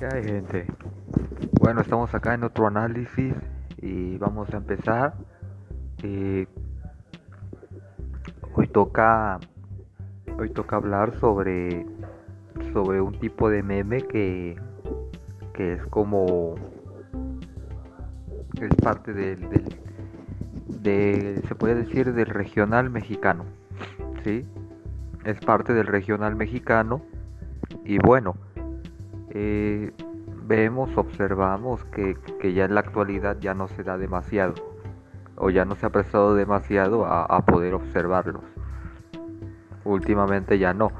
¿Qué gente? Bueno, estamos acá en otro análisis y vamos a empezar. Eh, hoy toca hoy toca hablar sobre sobre un tipo de meme que que es como es parte del, del de se puede decir del regional mexicano, ¿sí? Es parte del regional mexicano y bueno. Eh, vemos, observamos que, ya en la actualidad ya no se da demasiado o ya no se ha prestado demasiado a, poder observarlos. Últimamente ya no.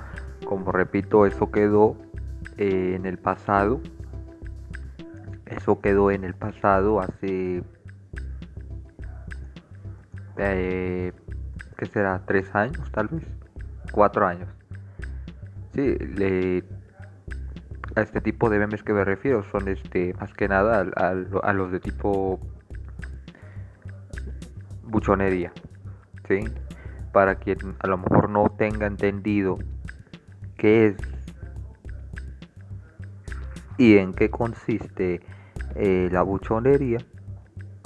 Como repito, eso quedó eh, en el pasado. Eso quedó en el pasado hace... Eh, ¿Qué será? ¿Tres años tal vez? ¿Cuatro años? Sí, le a este tipo de memes que me refiero son este más que nada a, los de tipo buchonería ¿sí? para quien a lo mejor no tenga entendido qué es y en qué consiste eh, la buchonería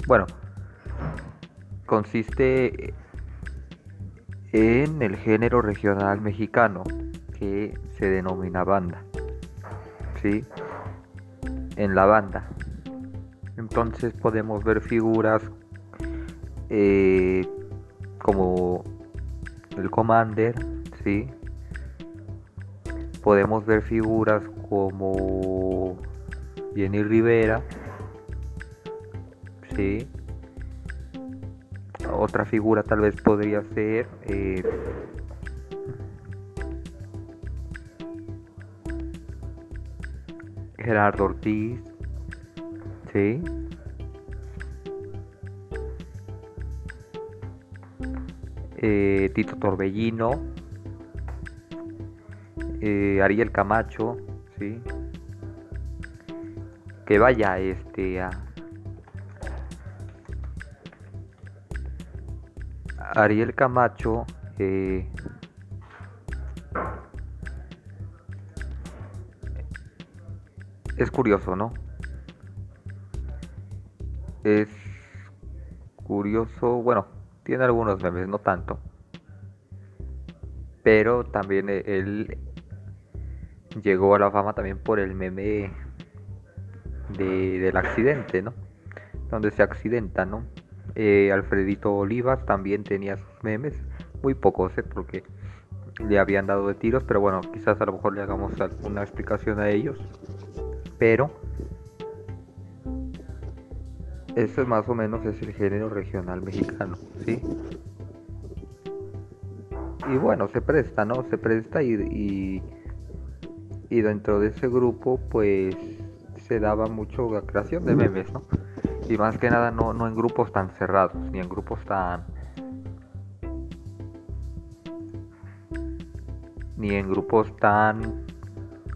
bueno consiste en el género regional mexicano que se denomina banda en la banda. Entonces podemos ver figuras eh, como el Commander, ¿sí? Podemos ver figuras como Jenny Rivera, ¿sí? Otra figura tal vez podría ser eh, Gerardo Ortiz, ¿sí? Eh, Tito Torbellino, eh, Ariel Camacho, ¿sí? Que vaya este a Ariel Camacho eh, es curioso, ¿no? Es curioso, bueno, tiene algunos memes, no tanto. Pero también él llegó a la fama también por el meme de, del accidente, ¿no? Donde se accidenta, ¿no? Eh, Alfredito Olivas también tenía sus memes, muy pocos, ¿eh? Porque le habían dado de tiros, pero bueno, quizás a lo mejor le hagamos una explicación a ellos pero eso más o menos es el género regional mexicano, ¿sí? Y bueno, se presta, ¿no? Se presta y, y, dentro de ese grupo pues se daba mucho la creación de memes, ¿no? Y más que nada no, no en grupos tan cerrados, ni en grupos tan... ni en grupos tan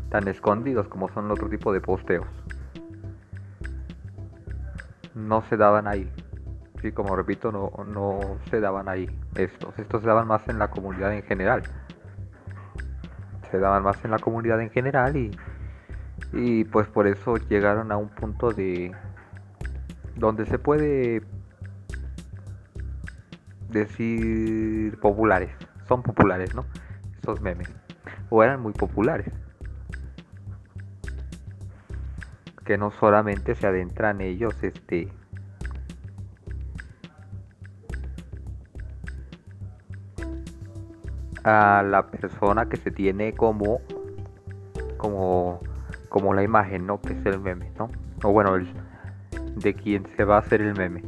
tan escondidos como son otro tipo de posteos. No se daban ahí. Sí, como repito, no, no se daban ahí estos. Estos se daban más en la comunidad en general. Se daban más en la comunidad en general y, y pues por eso llegaron a un punto de donde se puede decir populares. Son populares, ¿no? Esos memes. O eran muy populares. Que no solamente se adentran ellos este a la persona que se tiene como como como la imagen no que es el meme no o bueno el, de quien se va a hacer el meme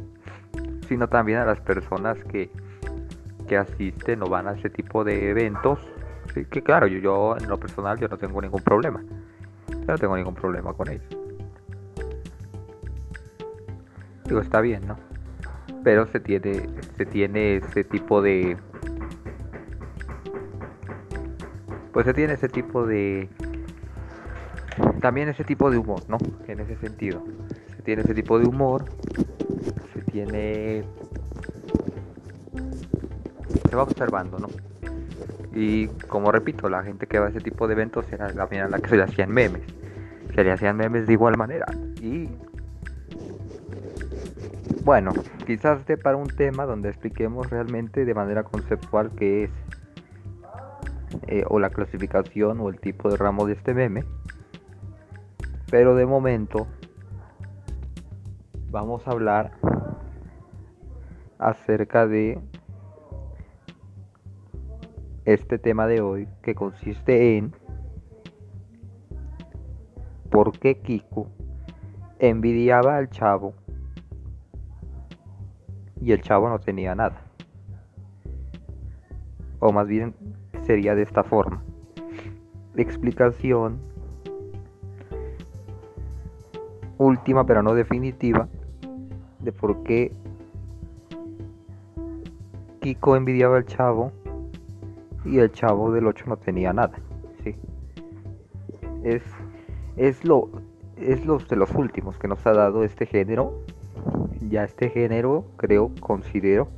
sino también a las personas que que asisten o van a ese tipo de eventos que claro yo, yo en lo personal yo no tengo ningún problema. Yo no tengo ningún problema con ellos Está bien, ¿no? Pero se tiene, se tiene ese tipo de... Pues se tiene ese tipo de... También ese tipo de humor, ¿no? En ese sentido. Se tiene ese tipo de humor. Se tiene... Se va observando, ¿no? Y como repito, la gente que va a ese tipo de eventos era la, la que se le hacían memes. se le hacían memes de igual manera. Y bueno, quizás de para un tema donde expliquemos realmente de manera conceptual qué es eh, o la clasificación o el tipo de ramo de este meme. Pero de momento vamos a hablar acerca de este tema de hoy que consiste en por qué Kiko envidiaba al chavo y el chavo no tenía nada. O más bien sería de esta forma. Explicación última pero no definitiva de por qué Kiko envidiaba al chavo y el chavo del 8 no tenía nada. Sí. Es, es lo es los de los últimos que nos ha dado este género. Ya este género, creo, considero,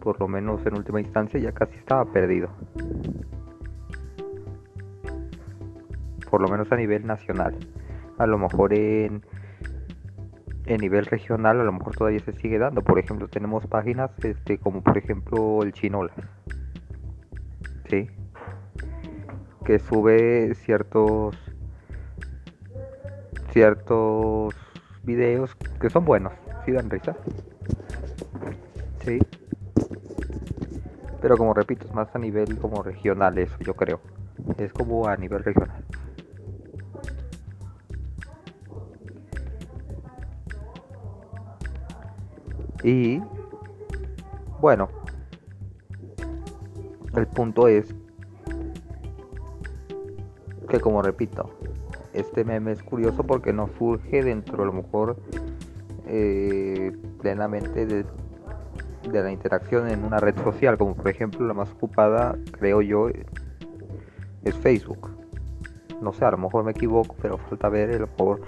por lo menos en última instancia, ya casi estaba perdido. Por lo menos a nivel nacional. A lo mejor en en nivel regional a lo mejor todavía se sigue dando. Por ejemplo, tenemos páginas este, como por ejemplo el Chinola. ¿Sí? Que sube ciertos ciertos videos que son buenos, sí dan risa. Sí. Pero como repito, es más a nivel como regional eso, yo creo. Es como a nivel regional. Y bueno, el punto es que como repito, este meme es curioso porque no surge dentro a lo mejor eh, plenamente de, de, la interacción en una red social, como por ejemplo la más ocupada, creo yo, es Facebook. No sé, a lo mejor me equivoco, pero falta ver a lo mejor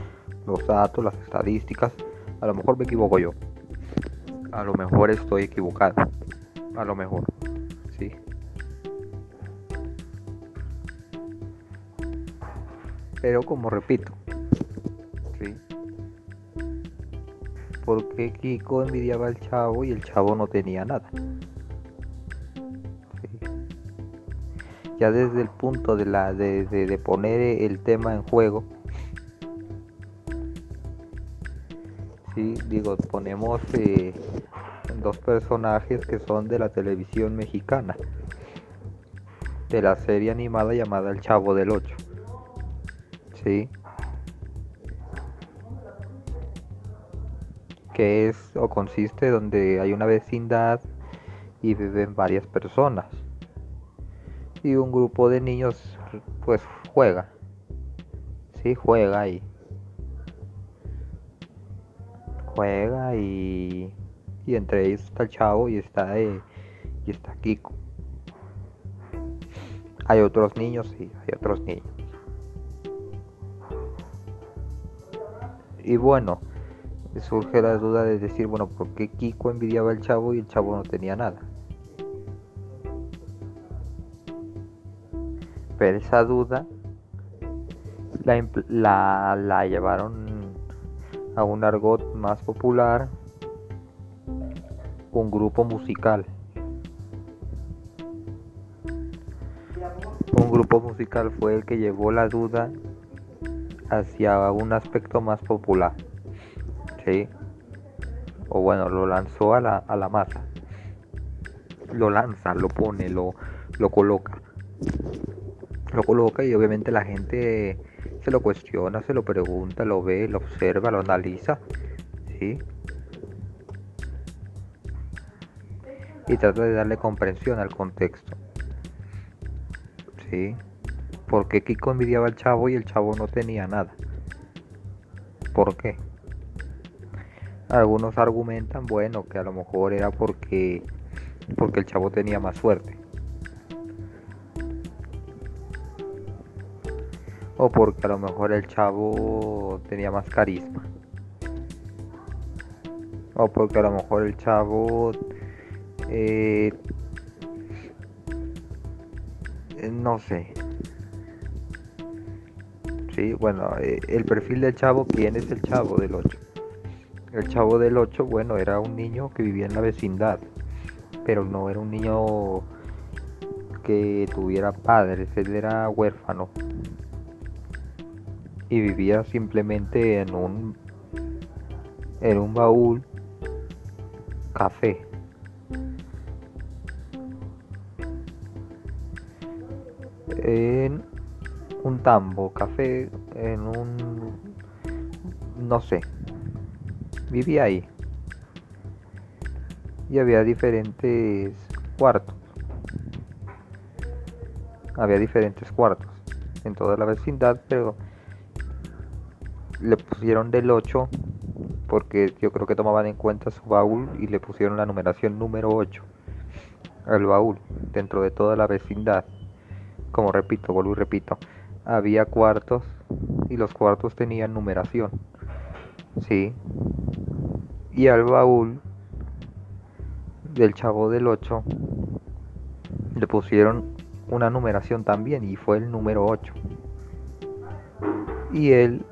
los datos, las estadísticas, a lo mejor me equivoco yo a lo mejor estoy equivocado. A lo mejor. Sí. Pero como repito. Porque Kiko envidiaba al chavo y el chavo no tenía nada. Ya desde el punto de la de, de poner el tema en juego sí, digo, ponemos eh, dos personajes que son de la televisión mexicana, de la serie animada llamada El Chavo del Ocho, sí, que es o consiste donde hay una vecindad y viven varias personas y un grupo de niños pues juega, sí, juega ahí juega y, y entre ellos está el chavo y está, y está Kiko. Hay otros niños, sí, hay otros niños. Y bueno, surge la duda de decir, bueno, ¿por qué Kiko envidiaba al chavo y el chavo no tenía nada? Pero esa duda la, la, la llevaron a un argot más popular, un grupo musical. Un grupo musical fue el que llevó la duda hacia un aspecto más popular. O bueno, lo lanzó a la, a la masa. Lo lanza, lo pone, lo, lo coloca. Lo coloca y obviamente la gente se lo cuestiona, se lo pregunta, lo ve, lo observa, lo analiza, ¿sí? Y trata de darle comprensión al contexto, ¿sí? ¿Por qué Kiko envidiaba al chavo y el chavo no tenía nada? ¿Por qué? Algunos argumentan, bueno, que a lo mejor era porque, porque el chavo tenía más suerte. o porque a lo mejor el chavo tenía más carisma o porque a lo mejor el chavo eh, no sé Sí, bueno, eh, el perfil del chavo, ¿quién es el chavo del 8? El chavo del 8, bueno, era un niño que vivía en la vecindad, pero no era un niño que tuviera padres, él era huérfano y vivía simplemente en un en un baúl café. En un tambo, café, en un... no sé. Vivía ahí. Y había diferentes cuartos. Había diferentes cuartos en toda la vecindad, pero le pusieron del 8 porque yo creo que tomaban en cuenta su baúl y le pusieron la numeración número 8 al baúl dentro de toda la vecindad. Como repito, vuelvo y repito, había cuartos y los cuartos tenían numeración. Sí. Y al baúl del chavo del 8 le pusieron una numeración también y fue el número 8. Y él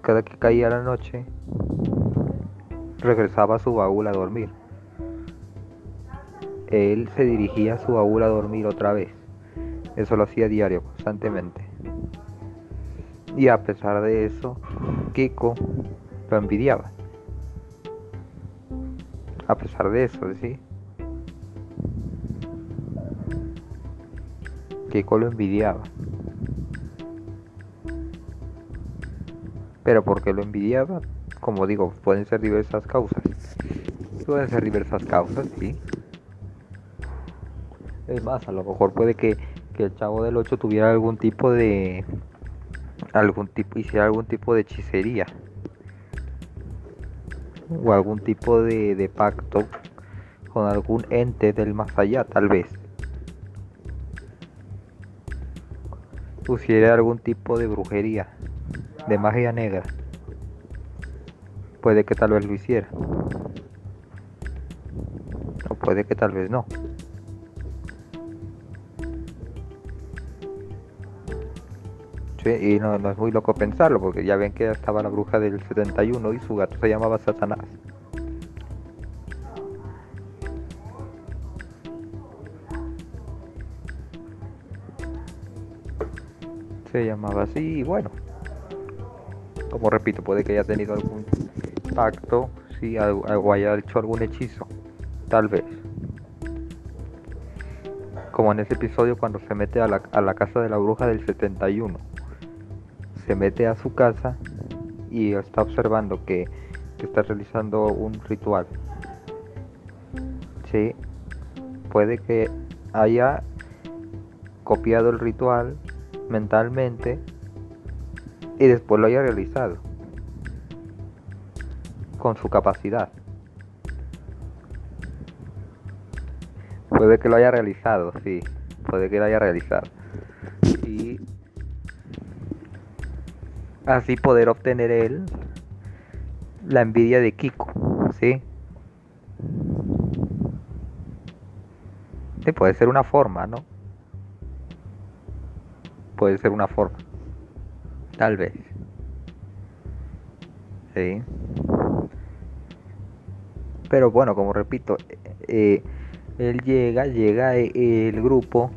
cada que caía la noche, regresaba a su baúl a dormir. Él se dirigía a su baúl a dormir otra vez. Eso lo hacía diario, constantemente. Y a pesar de eso, Kiko lo envidiaba. A pesar de eso, ¿sí? Kiko lo envidiaba. Pero porque lo envidiaba, como digo, pueden ser diversas causas. Pueden ser diversas causas, sí. Es más, a lo mejor puede que, el chavo del 8 tuviera algún tipo de. algún tipo. hiciera algún tipo de hechicería. O algún tipo de, de pacto con algún ente del más allá, tal vez. Pusiera algún tipo de brujería de magia negra. Puede que tal vez lo hiciera. O puede que tal vez no. Sí, y no, no, es muy loco pensarlo, porque ya ven que estaba la bruja del 71 y su gato se llamaba Satanás. Se llamaba así, y bueno, como repito, puede que haya tenido algún pacto, si o haya hecho algún hechizo, tal vez. Como en ese episodio cuando se mete a la, a la casa de la bruja del 71. Se mete a su casa y está observando que, está realizando un ritual. Sí, puede que haya copiado el ritual mentalmente y después lo haya realizado con su capacidad. Puede que lo haya realizado, sí, puede que lo haya realizado. Así poder obtener él la envidia de Kiko, ¿sí? Puede ser una forma, ¿no? Puede ser una forma. Tal vez. Sí. Pero bueno, como repito, eh, él llega, llega eh, el grupo,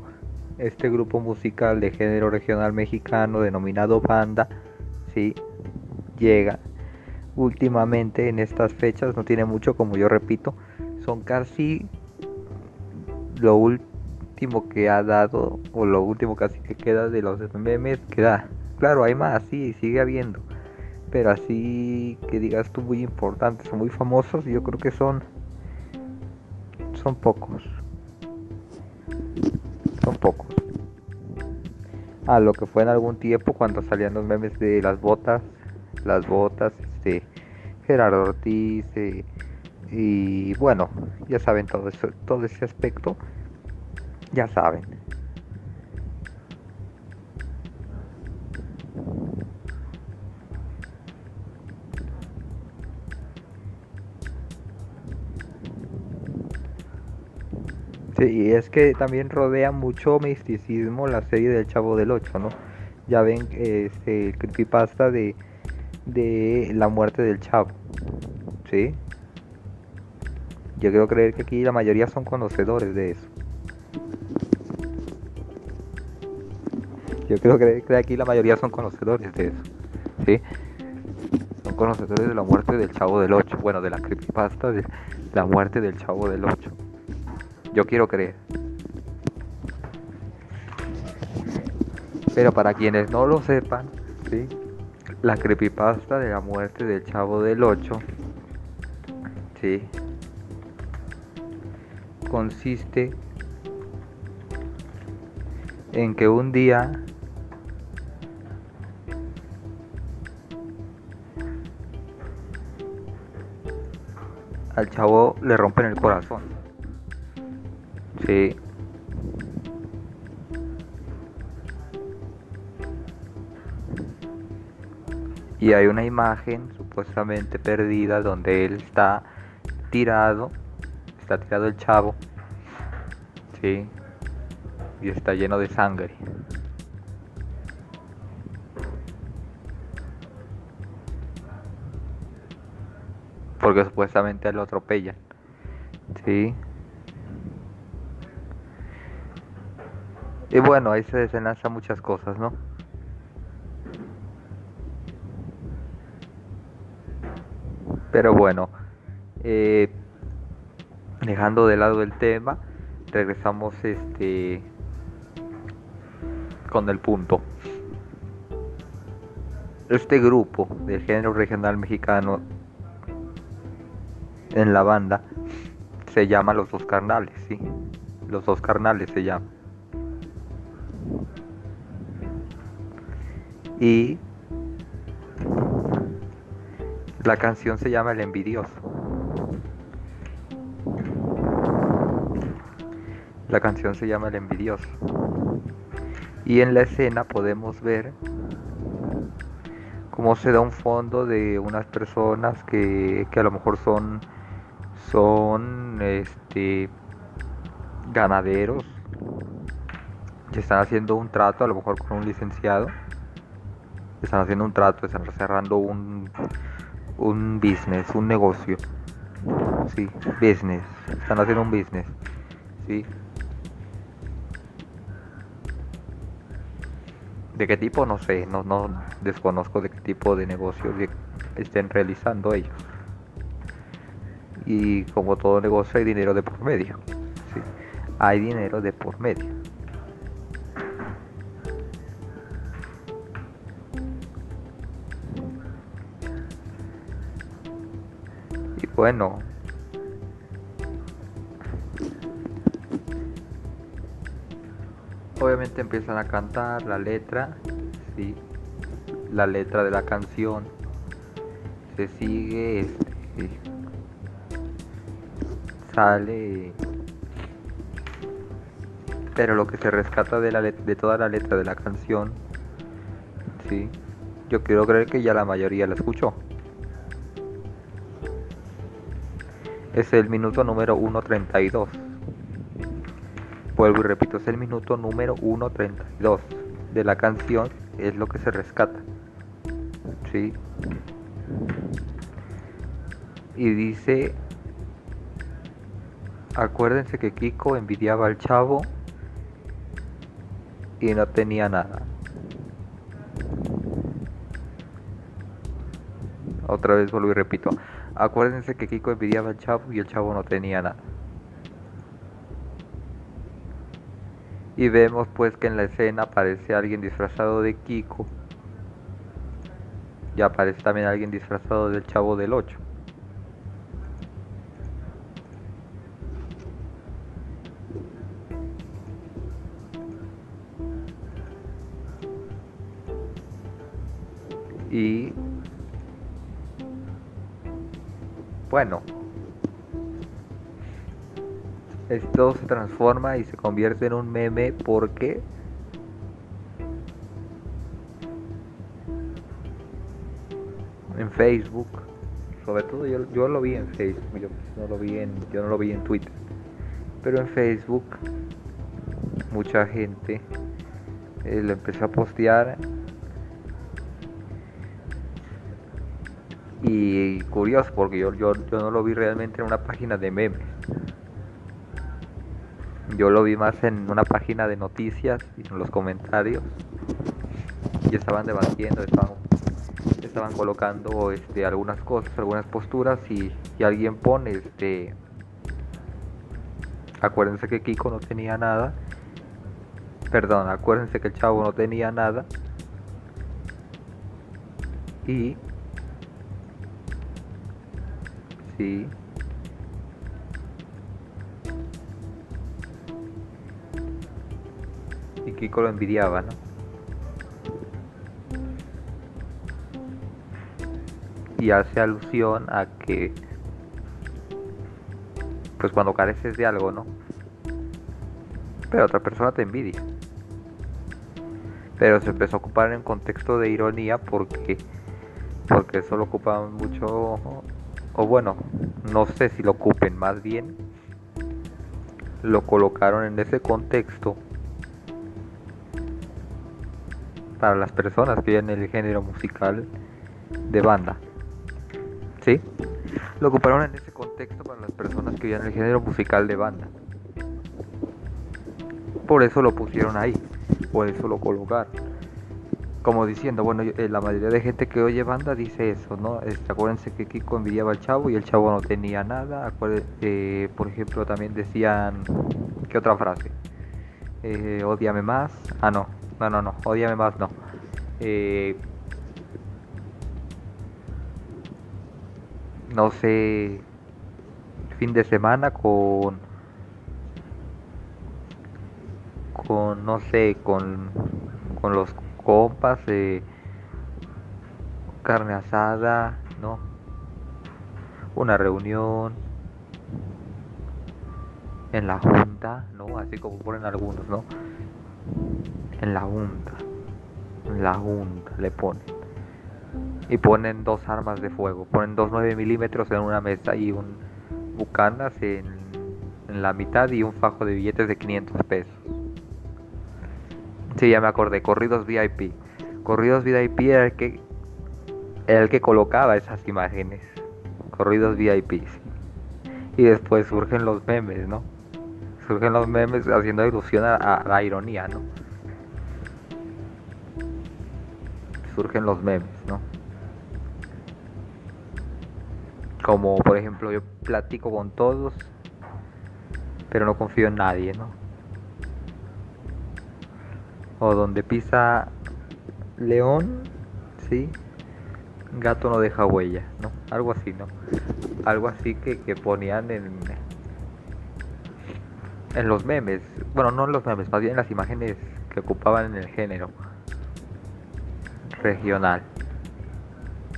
este grupo musical de género regional mexicano denominado Banda, sí, llega. Últimamente en estas fechas, no tiene mucho, como yo repito, son casi lo último que ha dado, o lo último casi que queda de los memes que da Claro, hay más, sí, sigue habiendo. Pero así que digas tú muy importantes o muy famosos, yo creo que son son pocos. Son pocos. A lo que fue en algún tiempo cuando salían los memes de las botas, las botas, este Gerardo Ortiz eh, y bueno, ya saben todo eso, todo ese aspecto, ya saben. Y es que también rodea mucho misticismo la serie del Chavo del 8, ¿no? ya ven este creepypasta de, de la muerte del chavo. ¿Sí? Yo quiero creer que aquí la mayoría son conocedores de eso. Yo quiero creer que aquí la mayoría son conocedores de eso. ¿Sí? Son conocedores de la muerte del chavo del 8. Bueno, de la creepypasta de la muerte del chavo del 8. Yo quiero creer. Pero para quienes no lo sepan, ¿sí? la creepypasta de la muerte del chavo del 8 ¿sí? consiste en que un día al chavo le rompen el corazón. Sí. Y hay una imagen supuestamente perdida donde él está tirado, está tirado el chavo, sí, y está lleno de sangre. Porque supuestamente lo atropellan, sí. Y bueno, ahí se desenlazan muchas cosas, ¿no? Pero bueno, eh, dejando de lado el tema, regresamos este con el punto. Este grupo del género regional mexicano en la banda se llama Los Dos Carnales, ¿sí? Los Dos Carnales se llama. Y la canción se llama El Envidioso. La canción se llama El Envidioso. Y en la escena podemos ver cómo se da un fondo de unas personas que, que a lo mejor son son este ganaderos que están haciendo un trato a lo mejor con un licenciado están haciendo un trato están cerrando un un business, un negocio. Sí, business. Están haciendo un business. Sí. ¿De qué tipo? No sé, no, no desconozco de qué tipo de negocio estén realizando ellos. Y como todo negocio hay dinero de por medio. ¿sí? Hay dinero de por medio. Bueno. Obviamente empiezan a cantar la letra, sí, la letra de la canción. Se sigue, este, sale, pero lo que se rescata de, de toda la letra de la canción, sí, yo quiero creer que ya la mayoría la escuchó. Es el minuto número 1.32. Vuelvo y repito, es el minuto número 1.32 de la canción, es lo que se rescata. ¿Sí? Y dice, acuérdense que Kiko envidiaba al chavo y no tenía nada. Otra vez vuelvo y repito. Acuérdense que Kiko envidiaba al chavo y el chavo no tenía nada. Y vemos pues que en la escena aparece alguien disfrazado de Kiko. Y aparece también alguien disfrazado del chavo del 8. Y bueno, esto se transforma y se convierte en un meme porque en Facebook, sobre todo yo, yo lo vi en Facebook, yo no lo vi en, yo no lo vi en Twitter, pero en Facebook mucha gente eh, lo empecé a postear y curioso porque yo, yo, yo no lo vi realmente en una página de memes. Yo lo vi más en una página de noticias y en los comentarios. Y estaban debatiendo estaban, estaban colocando este algunas cosas algunas posturas y, y alguien pone este acuérdense que Kiko no tenía nada. Perdón, acuérdense que el chavo no tenía nada. Y... Sí. Y Kiko lo envidiaba, ¿no? Y hace alusión a que... Pues cuando careces de algo, ¿no? Pero otra persona te envidia pero se empezó a ocupar en contexto de ironía porque porque eso lo ocupaban mucho o bueno no sé si lo ocupen más bien lo colocaron en ese contexto para las personas que viven el género musical de banda ¿sí? lo ocuparon en ese contexto para las personas que viven el género musical de banda por eso lo pusieron ahí por eso lo colocar. Como diciendo, bueno, eh, la mayoría de gente que oye banda dice eso, ¿no? Este, acuérdense que Kiko envidiaba al chavo y el chavo no tenía nada. Eh, por ejemplo, también decían, ¿qué otra frase? Eh, odiame más. Ah, no, no, no, no, odiame más, no. no sé, fin de semana con con, no sé, con, con los compas, eh, carne asada, ¿no? Una reunión en la junta, ¿no? Así como ponen algunos, ¿no? En la junta, en la junta le ponen. Y ponen dos armas de fuego, ponen dos 9 milímetros en una mesa y un bucanas en, en la mitad y un fajo de billetes de 500 pesos. Sí, ya me acordé, Corridos VIP. Corridos VIP era el que, el que colocaba esas imágenes. Corridos VIP. Y después surgen los memes, ¿no? Surgen los memes haciendo ilusión a, la ironía, ¿no? Surgen los memes, ¿no? Como por ejemplo yo platico con todos, pero no confío en nadie, ¿no? O donde pisa león, ¿sí? Gato no deja huella, ¿no? Algo así, ¿no? Algo así que, que ponían en, en los memes, bueno, no en los memes, más bien en las imágenes que ocupaban en el género regional,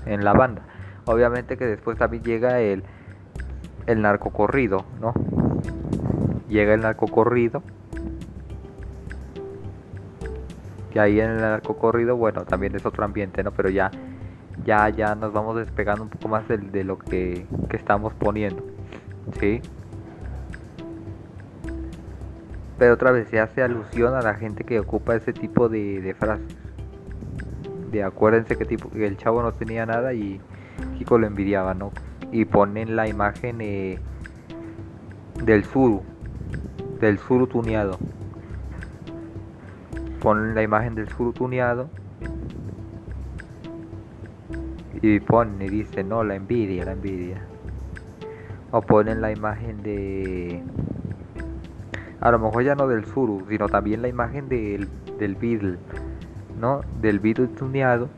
en la banda. Obviamente que después también llega el, el narcocorrido, ¿no? Llega el narcocorrido Y ahí en el arco corrido, bueno, también es otro ambiente, ¿no? Pero ya, ya, ya nos vamos despegando un poco más de, lo que, estamos poniendo, ¿sí? Pero otra vez se hace alusión a la gente que ocupa ese tipo de, frases. De acuérdense que, tipo, que el chavo no tenía nada y Kiko lo envidiaba, ¿no? Y ponen la imagen eh, del suru, del suru tuneado ponen la imagen del sur tuneado y ponen y no la envidia la envidia o ponen la imagen de a lo mejor ya no del sur sino también la imagen del, del no del Beatle tuneado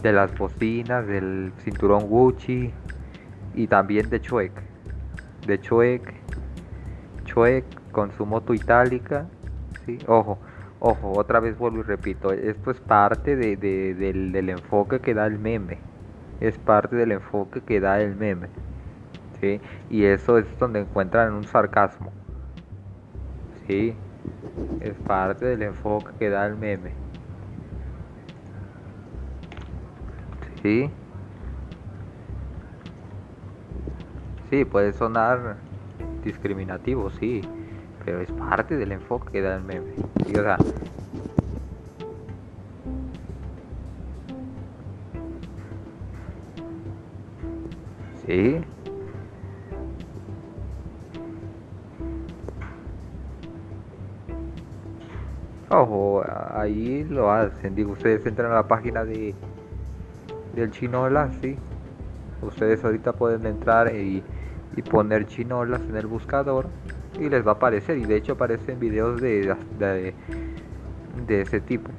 de las bocinas del cinturón Gucci y también de Chuek de Chuek Chuek con su moto itálica. ¿sí? Ojo, ojo, otra vez vuelvo y repito, esto es parte de, del, enfoque que da el meme. Es parte del enfoque que da el meme. ¿sí? Y eso es donde encuentran un sarcasmo. ¿sí? Es parte del enfoque que da el meme. ¿Sí? Sí, puede sonar discriminativo, sí pero es parte del enfoque que da el meme. ¿sí? O sea, sí. Ojo, ahí lo hacen. Digo, ustedes entran a la página de del chinola, sí. Ustedes ahorita pueden entrar y, y poner chinolas en el buscador y les va a aparecer. Y de hecho aparecen videos de, de, de ese tipo.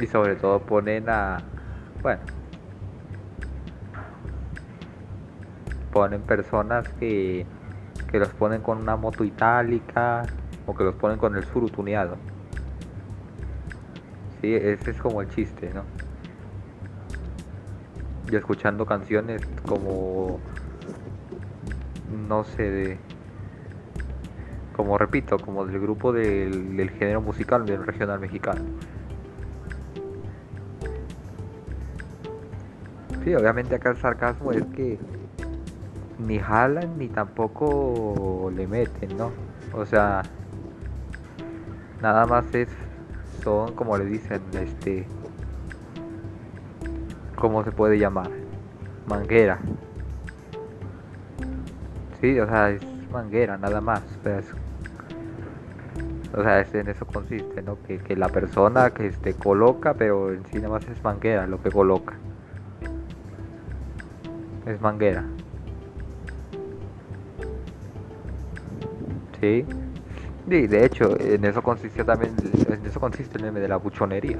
Y sobre todo ponen a... Bueno. Ponen personas que, que los ponen con una moto itálica o que los ponen con el surutuneado. Sí, ese es como el chiste, ¿no? Y escuchando canciones como... No sé, de... Como repito, como del grupo del, del género musical del regional mexicano. Sí, obviamente acá el sarcasmo es que ni jalan ni tampoco le meten, ¿no? O sea, nada más es como le dicen, este ¿cómo se puede llamar? Manguera. Sí, o sea, es manguera nada más. O sea, es, en eso consiste, ¿no? Que, que la persona que este, coloca, pero en sí nada más es manguera lo que coloca es manguera. Sí. Y de hecho, en eso consiste también, en eso consiste el meme de la buchonería.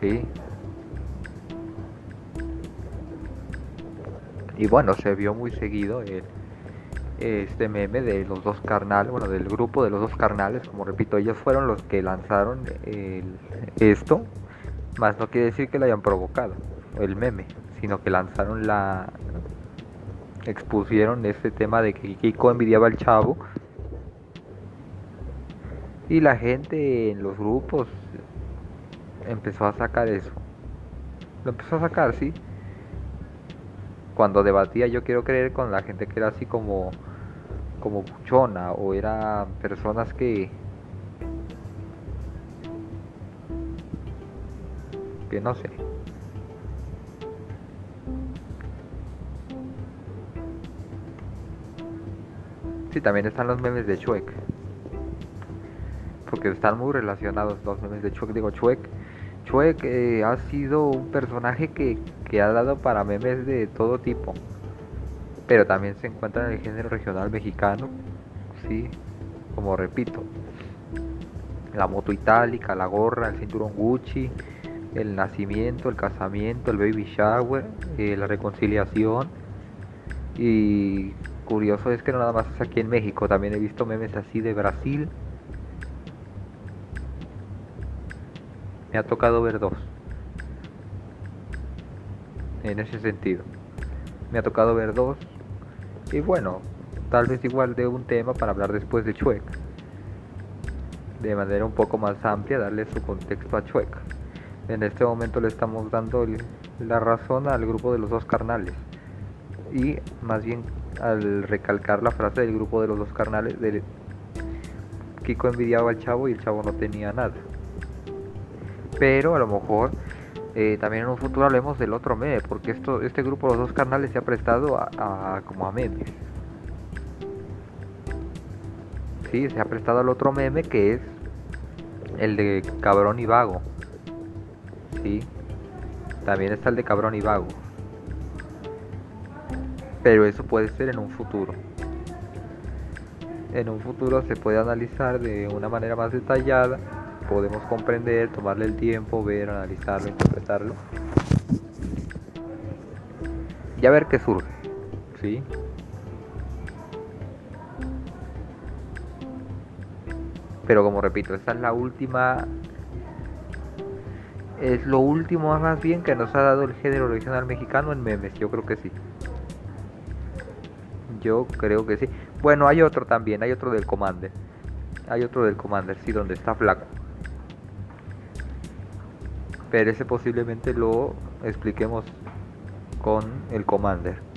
Sí. Y bueno, se vio muy seguido el, este meme de los dos carnales, bueno, del grupo de los dos carnales, como repito, ellos fueron los que lanzaron el, esto, más no quiere decir que lo hayan provocado, el meme sino que lanzaron la expusieron este tema de que Kiko envidiaba al chavo y la gente en los grupos empezó a sacar eso. Lo empezó a sacar sí. Cuando debatía yo quiero creer con la gente que era así como como buchona o eran personas que que no sé. Sí, también están los memes de Chuek. Porque están muy relacionados los memes de Chuek. Digo, Chuek, Chuek eh, ha sido un personaje que, que ha dado para memes de todo tipo. Pero también se encuentra en el género regional mexicano. Sí, como repito. La moto itálica, la gorra, el cinturón Gucci, el nacimiento, el casamiento, el baby shower, eh, la reconciliación y curioso es que no nada más es aquí en México, también he visto memes así de Brasil. Me ha tocado ver dos. En ese sentido. Me ha tocado ver dos. Y bueno, tal vez igual de un tema para hablar después de Chuec. De manera un poco más amplia, darle su contexto a Chuec. En este momento le estamos dando la razón al grupo de los dos carnales. Y más bien al recalcar la frase del grupo de los dos carnales de Kiko envidiaba al chavo y el chavo no tenía nada. Pero a lo mejor eh, también en un futuro hablemos del otro meme, porque esto, este grupo los dos carnales se ha prestado a, como a memes. Sí, se ha prestado al otro meme que es el de cabrón y vago. Sí, también está el de cabrón y vago pero eso puede ser en un futuro. En un futuro se puede analizar de una manera más detallada, podemos comprender, tomarle el tiempo, ver, analizarlo, interpretarlo y a ver qué surge. ¿Sí? Pero como repito, esta es la última es lo último más bien que nos ha dado el género original mexicano en memes, yo creo que sí. Yo creo que sí. Bueno, hay otro también, hay otro del Commander. Hay otro del Commander, sí, donde está flaco. Pero ese posiblemente lo expliquemos con el Commander.